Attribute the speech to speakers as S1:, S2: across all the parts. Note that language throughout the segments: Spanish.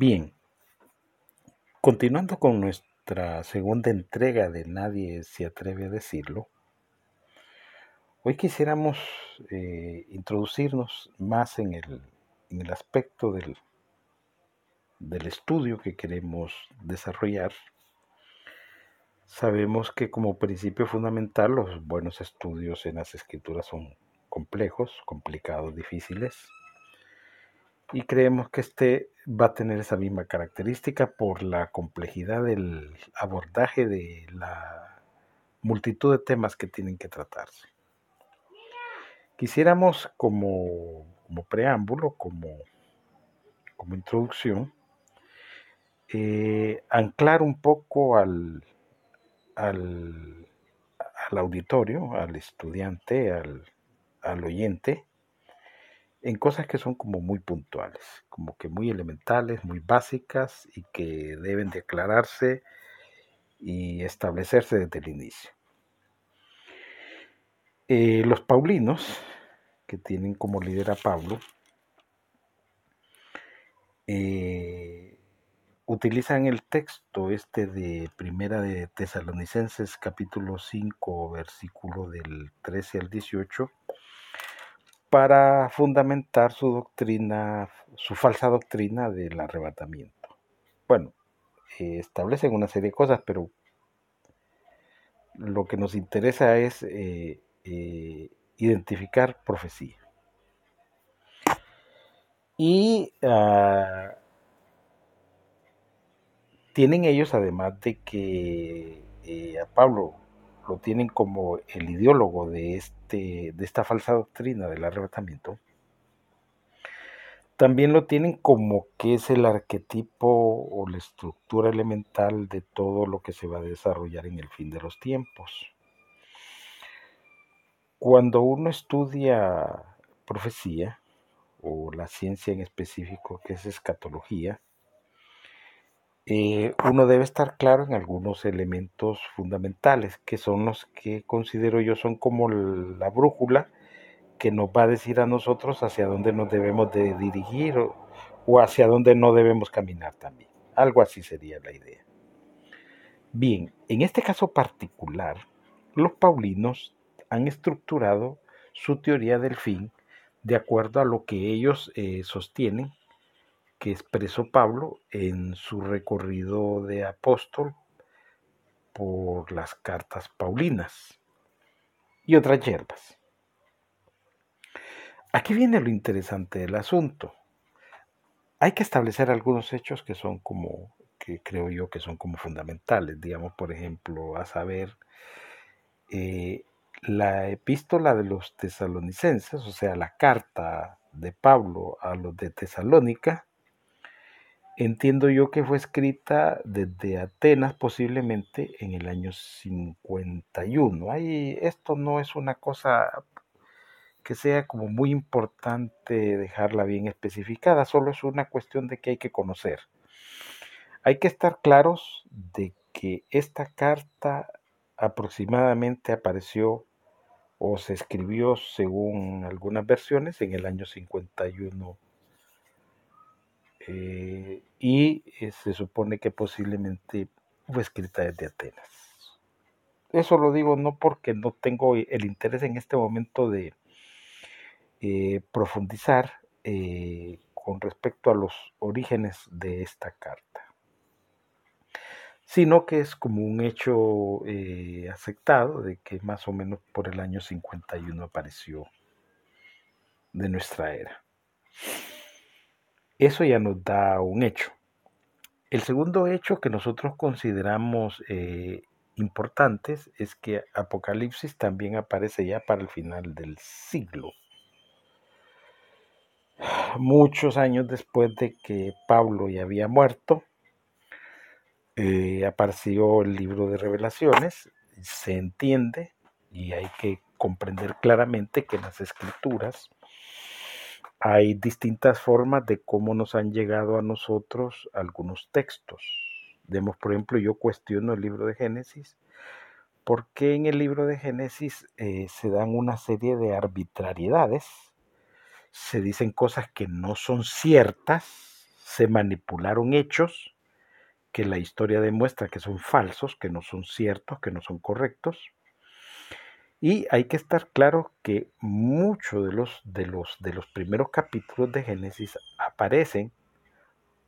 S1: Bien, continuando con nuestra segunda entrega de Nadie se atreve a decirlo, hoy quisiéramos eh, introducirnos más en el, en el aspecto del, del estudio que queremos desarrollar. Sabemos que como principio fundamental los buenos estudios en las escrituras son complejos, complicados, difíciles. Y creemos que este va a tener esa misma característica por la complejidad del abordaje de la multitud de temas que tienen que tratarse. Quisiéramos como, preámbulo, como, como introducción, eh, anclar un poco al, al, al auditorio, al estudiante, al, al oyente en cosas que son como muy puntuales, como que muy elementales, muy básicas y que deben de aclararse y establecerse desde el inicio. Eh, los paulinos, que tienen como líder a Pablo, eh, utilizan el texto este de Primera de Tesalonicenses capítulo 5 versículo del 13 al 18 para fundamentar su doctrina, su falsa doctrina del arrebatamiento. Bueno, eh, establecen una serie de cosas, pero lo que nos interesa es eh, eh, identificar profecía. Y ah, tienen ellos, además de que a Pablo lo tienen como el ideólogo de, este, de esta falsa doctrina del arrebatamiento, también lo tienen como que es el arquetipo o la estructura elemental de todo lo que se va a desarrollar en el fin de los tiempos. Cuando uno estudia profecía, o la ciencia en específico que es escatología, eh, uno debe estar claro en algunos elementos fundamentales, que son los que considero yo son como la brújula que nos va a decir a nosotros hacia dónde nos debemos de dirigir o, hacia dónde no debemos caminar también. Algo así sería la idea. Bien, en este caso particular, los paulinos han estructurado su teoría del fin de acuerdo a lo que ellos eh, sostienen que expresó Pablo en su recorrido de apóstol por las cartas paulinas y otras hierbas. Aquí viene lo interesante del asunto. Hay que establecer algunos hechos que son como, que creo yo que son como fundamentales, digamos, por ejemplo, a saber, eh, la epístola de los tesalonicenses, o sea, la carta de Pablo a los de Tesalónica, Entiendo yo que fue escrita desde Atenas posiblemente en el año 51. Ahí, esto no es una cosa que sea como muy importante dejarla bien especificada, solo es una cuestión de que hay que conocer. Hay que estar claros de que esta carta aproximadamente apareció o se escribió según algunas versiones en el año 51 eh, y eh, se supone que posiblemente fue escrita desde Atenas. Eso lo digo no porque no tengo el interés en este momento de eh, profundizar con respecto a los orígenes de esta carta, sino que es como un hecho aceptado de que más o menos por el año 51 apareció de nuestra era. Eso ya nos da un hecho. El segundo hecho que nosotros consideramos eh, importantes es que Apocalipsis también aparece ya para el final del siglo. Muchos años después de que Pablo ya había muerto, eh, apareció el libro de revelaciones, se entiende y hay que comprender claramente que las escrituras hay distintas formas de cómo nos han llegado a nosotros algunos textos. Demos, por ejemplo, yo cuestiono el libro de Génesis, porque en el libro de Génesis eh, se dan una serie de arbitrariedades, se dicen cosas que no son ciertas, se manipularon hechos que la historia demuestra que son falsos, que no son ciertos, que no son correctos. Y hay que estar claro que muchos de los, de los, de los primeros capítulos de Génesis aparecen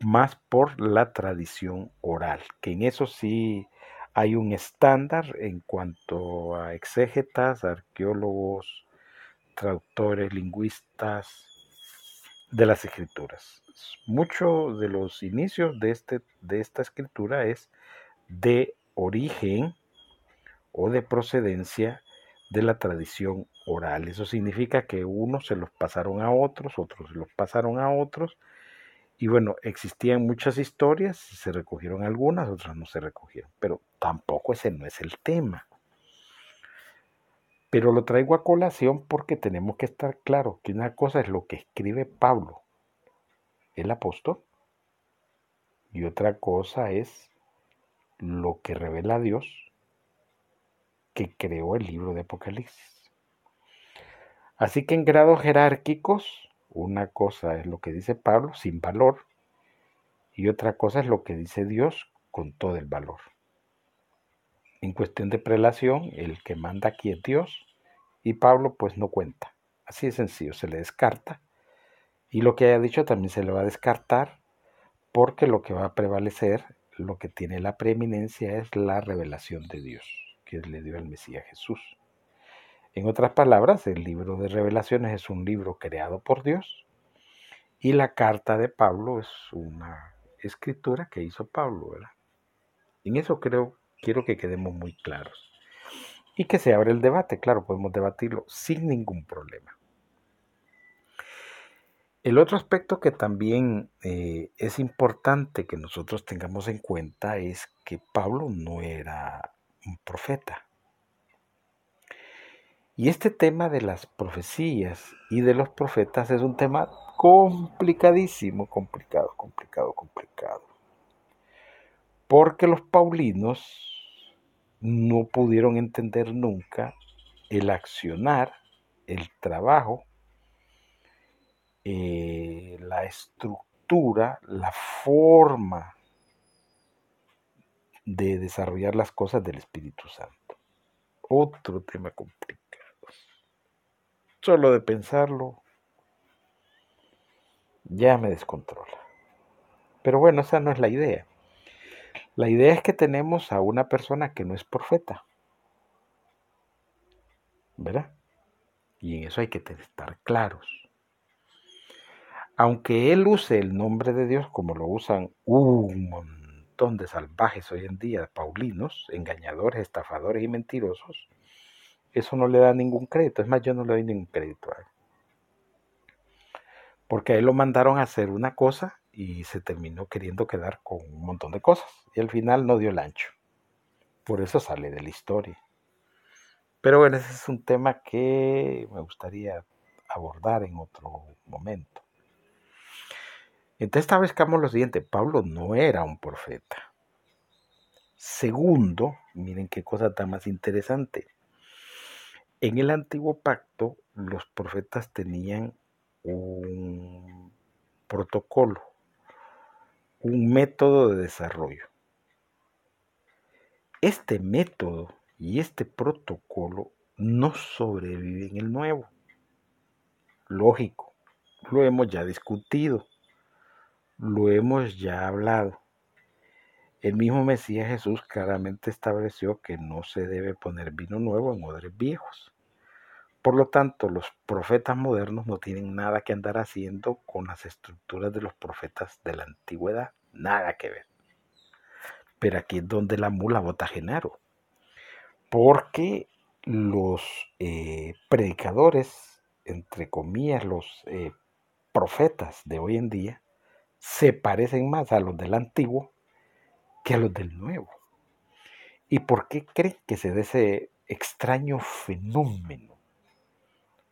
S1: más por la tradición oral, que en eso sí hay un estándar en cuanto a exégetas, arqueólogos, traductores, lingüistas de las escrituras. Mucho de los inicios de, este, de esta escritura es de origen o de procedencia de la tradición oral. Eso significa que unos se los pasaron a otros, otros se los pasaron a otros, y bueno, existían muchas historias, se recogieron algunas, otras no se recogieron, pero tampoco ese no es el tema. Pero lo traigo a colación porque tenemos que estar claros que una cosa es lo que escribe Pablo, el apóstol, y otra cosa es lo que revela Dios creó el libro de Apocalipsis. Así que en grados jerárquicos, una cosa es lo que dice Pablo sin valor y otra cosa es lo que dice Dios con todo el valor. En cuestión de prelación, el que manda aquí es Dios y Pablo pues no cuenta. Así de sencillo, se le descarta y lo que haya dicho también se le va a descartar porque lo que va a prevalecer, lo que tiene la preeminencia es la revelación de Dios que le dio al Mesías Jesús. En otras palabras, el libro de revelaciones es un libro creado por Dios y la carta de Pablo es una escritura que hizo Pablo, ¿verdad? En eso creo, quiero que quedemos muy claros. Y que se abre el debate, claro, podemos debatirlo sin ningún problema. El otro aspecto que también eh, es importante que nosotros tengamos en cuenta es que Pablo no era un profeta. Y este tema de las profecías y de los profetas es un tema complicadísimo, complicado, complicado, complicado. Porque los paulinos no pudieron entender nunca el accionar, el trabajo, eh, la estructura, la forma de desarrollar las cosas del Espíritu Santo. Otro tema complicado. Solo de pensarlo ya me descontrola. Pero bueno, esa no es la idea. La idea es que tenemos a una persona que no es profeta. ¿Verdad? Y en eso hay que estar claros. Aunque él use el nombre de Dios como lo usan un montón de salvajes hoy en día, paulinos, engañadores, estafadores y mentirosos, eso no le da ningún crédito. Es más, yo no le doy ningún crédito a él. Porque a él lo mandaron a hacer una cosa y se terminó queriendo quedar con un montón de cosas. Y al final no dio el ancho. Por eso sale de la historia. Pero bueno, ese es un tema que me gustaría abordar en otro momento. Entonces establezcamos lo siguiente, Pablo no era un profeta. Segundo, miren qué cosa tan más interesante. En el antiguo pacto, los profetas tenían un protocolo, un método de desarrollo. Este método y este protocolo no sobrevive en el nuevo. Lógico, lo hemos ya discutido, lo hemos ya hablado. El mismo Mesías Jesús claramente estableció que no se debe poner vino nuevo en odres viejos. Por lo tanto, los profetas modernos no tienen nada que andar haciendo con las estructuras de los profetas de la antigüedad, nada que ver. Pero aquí es donde la mula bota Genaro, porque los eh, predicadores, entre comillas, los eh, profetas de hoy en día, se parecen más a los del antiguo que a los del nuevo. ¿Y por qué creen que se dé ese extraño fenómeno?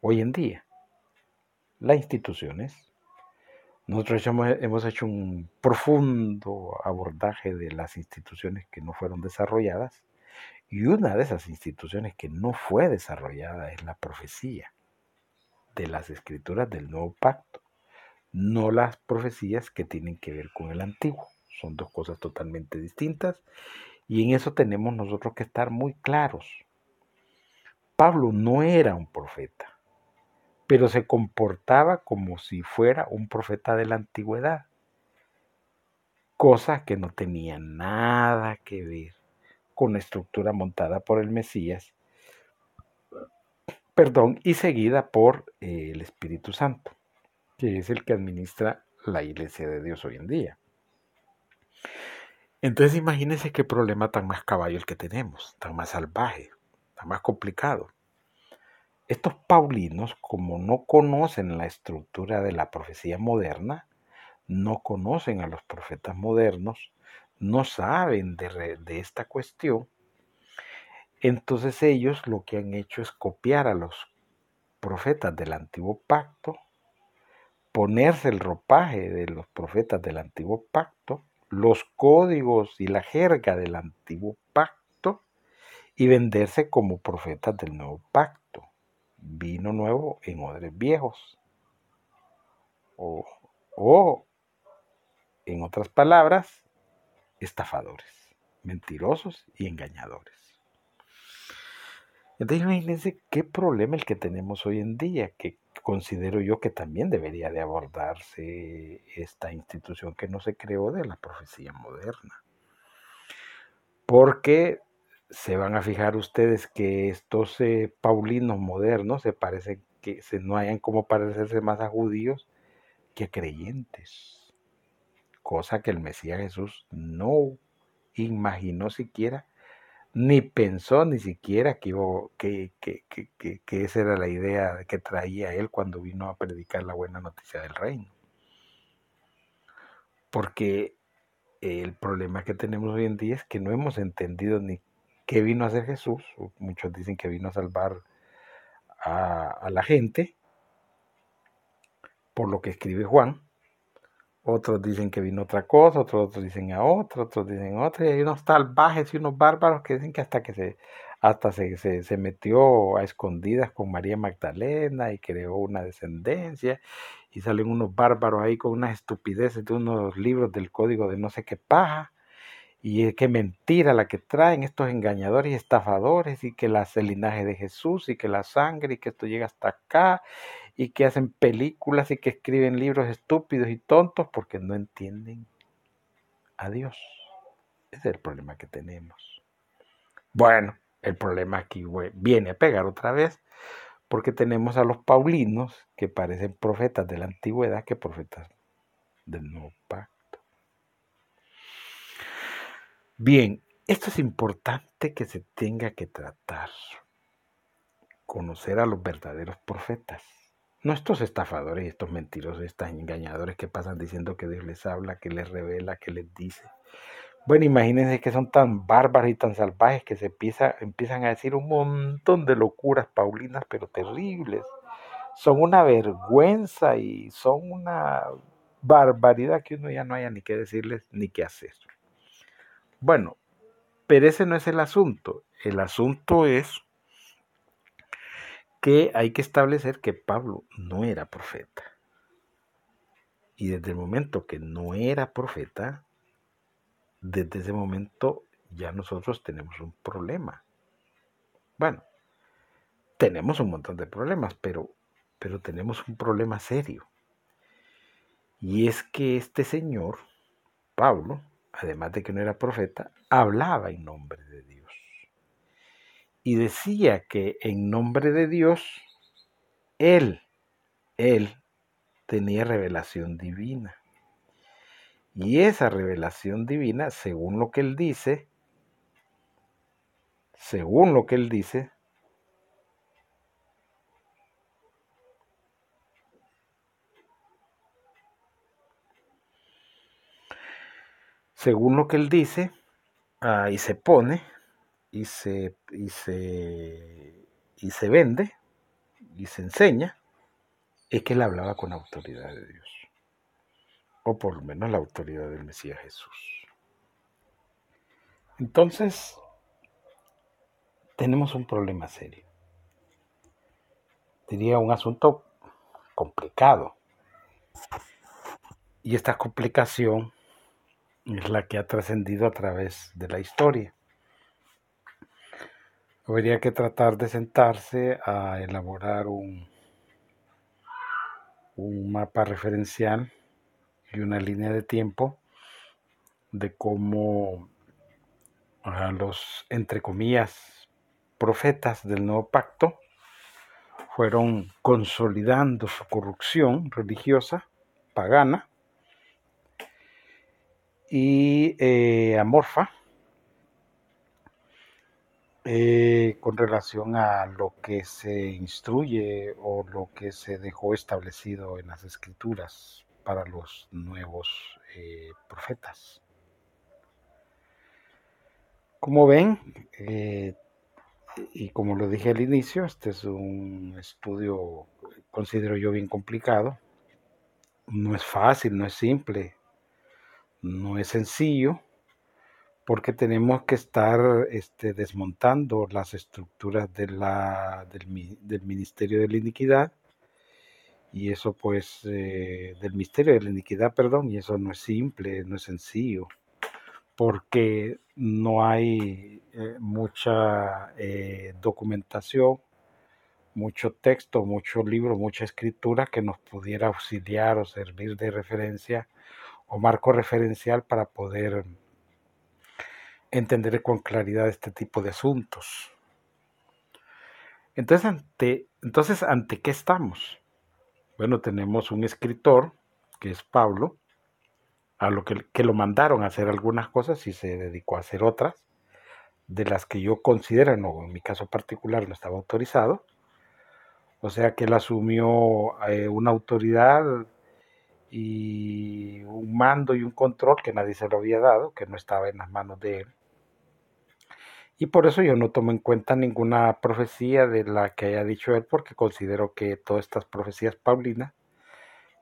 S1: hoy en día. Las instituciones. Nosotros hemos, hecho un profundo abordaje de las instituciones que no fueron desarrolladas y una de esas instituciones que no fue desarrollada es la profecía de las escrituras del nuevo pacto. No las profecías que tienen que ver con el antiguo. Son dos cosas totalmente distintas y en eso tenemos nosotros que estar muy claros. Pablo no era un profeta, pero se comportaba como si fuera un profeta de la antigüedad, cosa que no tenía nada que ver con la estructura montada por el Mesías, perdón, y seguida por eh, el Espíritu Santo, que es el que administra la iglesia de Dios hoy en día. Entonces imagínense qué problema tan más caballo el que tenemos, tan más salvaje, tan más complicado. Estos paulinos, como no conocen la estructura de la profecía moderna, no conocen a los profetas modernos, no saben de, de esta cuestión, entonces ellos lo que han hecho es copiar a los profetas del antiguo pacto, ponerse el ropaje de los profetas del antiguo pacto, los códigos y la jerga del antiguo pacto y venderse como profetas del nuevo pacto. Vino nuevo en odres viejos. O, o, en otras palabras, estafadores, mentirosos y engañadores. Entonces imagínense qué problema el que tenemos hoy en día, que considero yo que también debería de abordarse esta institución que no se creó de la profecía moderna. Porque se van a fijar ustedes que estos eh, paulinos modernos se parecen que se no hayan como parecerse más a judíos que a creyentes. Cosa que el Mesías Jesús no imaginó siquiera ni pensó ni siquiera que, que, que, que, esa era la idea que traía él cuando vino a predicar la buena noticia del reino. Porque el problema que tenemos hoy en día es que no hemos entendido ni qué vino a hacer Jesús. Muchos dicen que vino a salvar a, a la gente, por lo que escribe Juan, otros dicen que vino otra cosa, otros, dicen a otro, otros dicen otra, y hay unos salvajes y unos bárbaros que dicen que hasta que se, hasta se, se, metió a escondidas con María Magdalena y creó una descendencia, y salen unos bárbaros ahí con unas estupideces de unos libros del código de no sé qué paja, y qué mentira la que traen estos engañadores y estafadores, y que las, el linaje de Jesús, y que la sangre, y que esto llega hasta acá, y que hacen películas y que escriben libros estúpidos y tontos porque no entienden a Dios. Ese es el problema que tenemos. Bueno, el problema aquí viene a pegar otra vez porque tenemos a los paulinos que parecen profetas de la antigüedad que profetas del nuevo pacto. Bien, esto es importante que se tenga que tratar. Conocer a los verdaderos profetas no estos estafadores y estos mentirosos, estos engañadores que pasan diciendo que Dios les habla, que les revela, que les dice. Bueno, imagínense que son tan bárbaros y tan salvajes que se empieza, empiezan a decir un montón de locuras paulinas, pero terribles. Son una vergüenza y son una barbaridad que uno ya no haya ni qué decirles ni qué hacer. Bueno, pero ese no es el asunto. El asunto es que hay que establecer que Pablo no era profeta. Y desde el momento que no era profeta, desde ese momento ya nosotros tenemos un problema. Bueno, tenemos un montón de problemas, pero, pero tenemos un problema serio. Y es que este señor, Pablo, además de que no era profeta, hablaba en nombre de Dios y decía que en nombre de Dios, Él, Él tenía revelación divina. Y esa revelación divina, según lo que Él dice, según lo que Él dice, según lo que Él dice, ahí se pone, y se, y se, y se vende y se enseña, es que él hablaba con autoridad de Dios, o por lo menos la autoridad del Mesías Jesús. Entonces, tenemos un problema serio. Diría un asunto complicado. y esta complicación es la que ha trascendido a través de la historia. Habría que tratar de sentarse a elaborar un, un mapa referencial y una línea de tiempo de cómo los, entre comillas, profetas del nuevo pacto fueron consolidando su corrupción religiosa, pagana y eh, amorfa eh, con relación a lo que se instruye o lo que se dejó establecido en las escrituras para los nuevos eh, profetas. Como ven, eh, y como lo dije al inicio, este es un estudio, considero yo, bien complicado. No es fácil, no es simple, no es sencillo, porque tenemos que estar este, desmontando las estructuras del, Ministerio de la Iniquidad, y eso pues, eh, del Misterio de la Iniquidad, perdón, y eso no es simple, no es sencillo porque no hay eh, mucha eh, documentación, mucho texto, mucho libro, mucha escritura que nos pudiera auxiliar o servir de referencia o marco referencial para poder entender con claridad este tipo de asuntos. Entonces, ante, entonces, ¿ante qué estamos? Bueno, tenemos un escritor, que es Pablo, a lo que, lo mandaron a hacer algunas cosas y se dedicó a hacer otras, de las que yo considero, no, en mi caso particular no estaba autorizado. O sea que él asumió eh, una autoridad y un mando y un control que nadie se lo había dado, que no estaba en las manos de él. Y por eso yo no tomo en cuenta ninguna profecía de la que haya dicho él, porque considero que todas estas profecías paulinas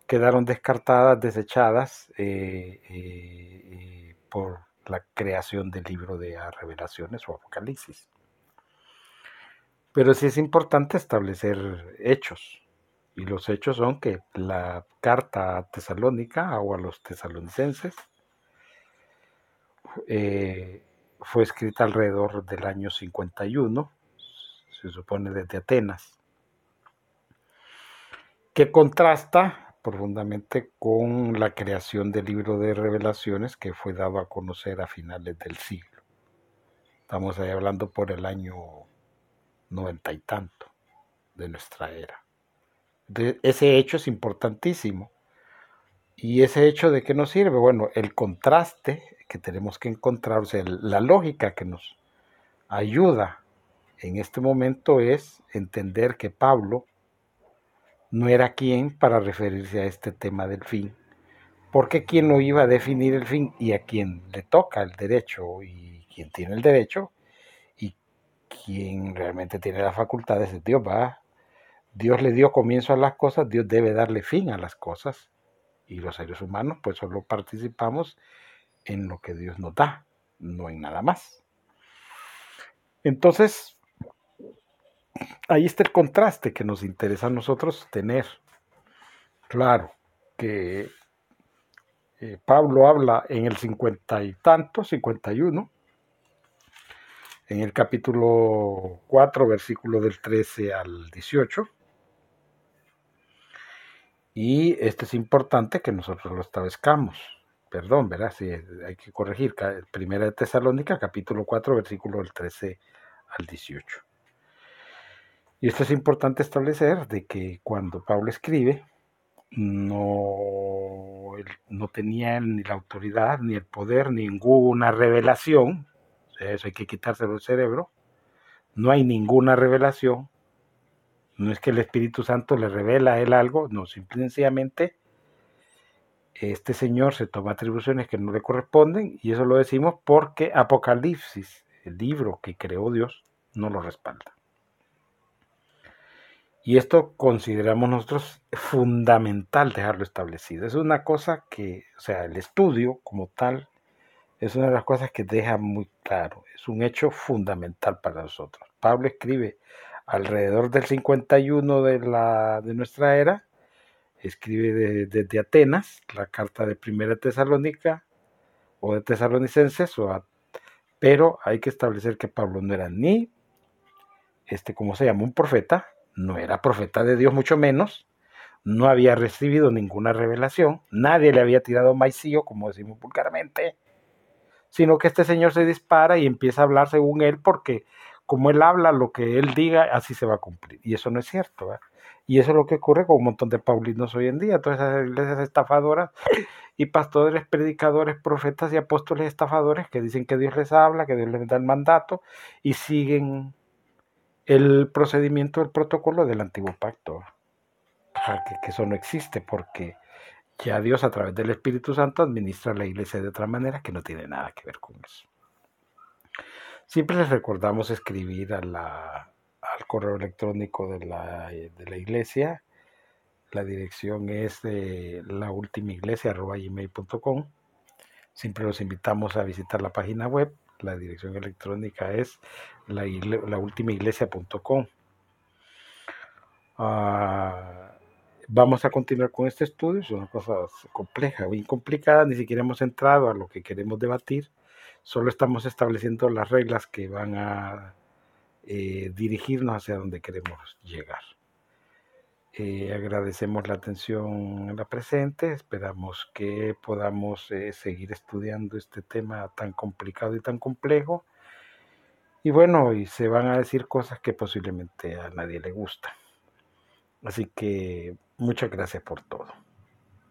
S1: quedaron descartadas, desechadas eh, eh, por la creación del libro de revelaciones o apocalipsis. Pero sí es importante establecer hechos. Y los hechos son que la carta tesalónica o a los tesalonicenses eh, fue escrita alrededor del año 51, se supone desde Atenas, que contrasta profundamente con la creación del libro de revelaciones que fue dado a conocer a finales del siglo. Estamos ahí hablando por el año noventa y tanto de nuestra era. ese hecho es importantísimo. ¿Y ese hecho de qué nos sirve? Bueno, el contraste que tenemos que encontrar, o sea, la lógica que nos ayuda en este momento es entender que Pablo no era quien para referirse a este tema del fin, porque quien lo iba a definir el fin y a quien le toca el derecho y quien tiene el derecho y quien realmente tiene las facultades es Dios, va. Dios le dio comienzo a las cosas, Dios debe darle fin a las cosas y los seres humanos pues solo participamos en lo que Dios nos da, no en nada más. Entonces, ahí está el contraste que nos interesa a nosotros tener. Claro que eh, Pablo habla en el cincuenta y tanto, 51, en el capítulo 4, versículo del 13 al 18. Y este es importante que nosotros lo establezcamos. Perdón, ¿verdad? Sí, hay que corregir. Primera de Tesalónica, capítulo 4, versículo del 13 al 18. Y esto es importante establecer de que cuando Pablo escribe, no, no tenía ni la autoridad, ni el poder, ninguna revelación. Eso hay que quitárselo del cerebro. No hay ninguna revelación. No es que el Espíritu Santo le revela a él algo, no, simplemente este señor se toma atribuciones que no le corresponden y eso lo decimos porque Apocalipsis, el libro que creó Dios, no lo respalda. Y esto consideramos nosotros fundamental dejarlo establecido. Es una cosa que, o sea, el estudio como tal es una de las cosas que deja muy claro. Es un hecho fundamental para nosotros. Pablo escribe alrededor del 51 de, la, de nuestra era escribe desde Atenas, la carta de Primera Tesalónica o de Tesalonicenses, pero hay que establecer que Pablo no era ni, este, como se llama, un profeta, no era profeta de Dios, mucho menos, no había recibido ninguna revelación, nadie le había tirado maicillo, como decimos vulgarmente, sino que este señor se dispara y empieza a hablar según él, porque como él habla, lo que él diga, así se va a cumplir. Y eso no es cierto. Y eso es lo que ocurre con un montón de paulinos hoy en día, todas esas iglesias estafadoras y pastores, predicadores, profetas y apóstoles estafadores que dicen que Dios les habla, que Dios les da el mandato y siguen el procedimiento, el protocolo del antiguo pacto. Que, que eso no existe porque ya Dios a través del Espíritu Santo administra la iglesia de otra manera que no tiene nada que ver con eso. Siempre les recordamos escribir la, al correo electrónico de la, de la iglesia. La dirección es de. Siempre los invitamos a visitar la página web. La dirección electrónica es laultimaiglesia.com. Ah, vamos a continuar con este estudio. Es una cosa compleja, muy complicada. Ni siquiera hemos entrado a lo que queremos debatir. Solo estamos estableciendo las reglas que van a eh, dirigirnos hacia donde queremos llegar. Eh, agradecemos la atención en la presente, esperamos que podamos eh, seguir estudiando este tema tan complicado y tan complejo. Y bueno, se van a decir cosas que posiblemente a nadie le gustan. Así que muchas gracias por todo.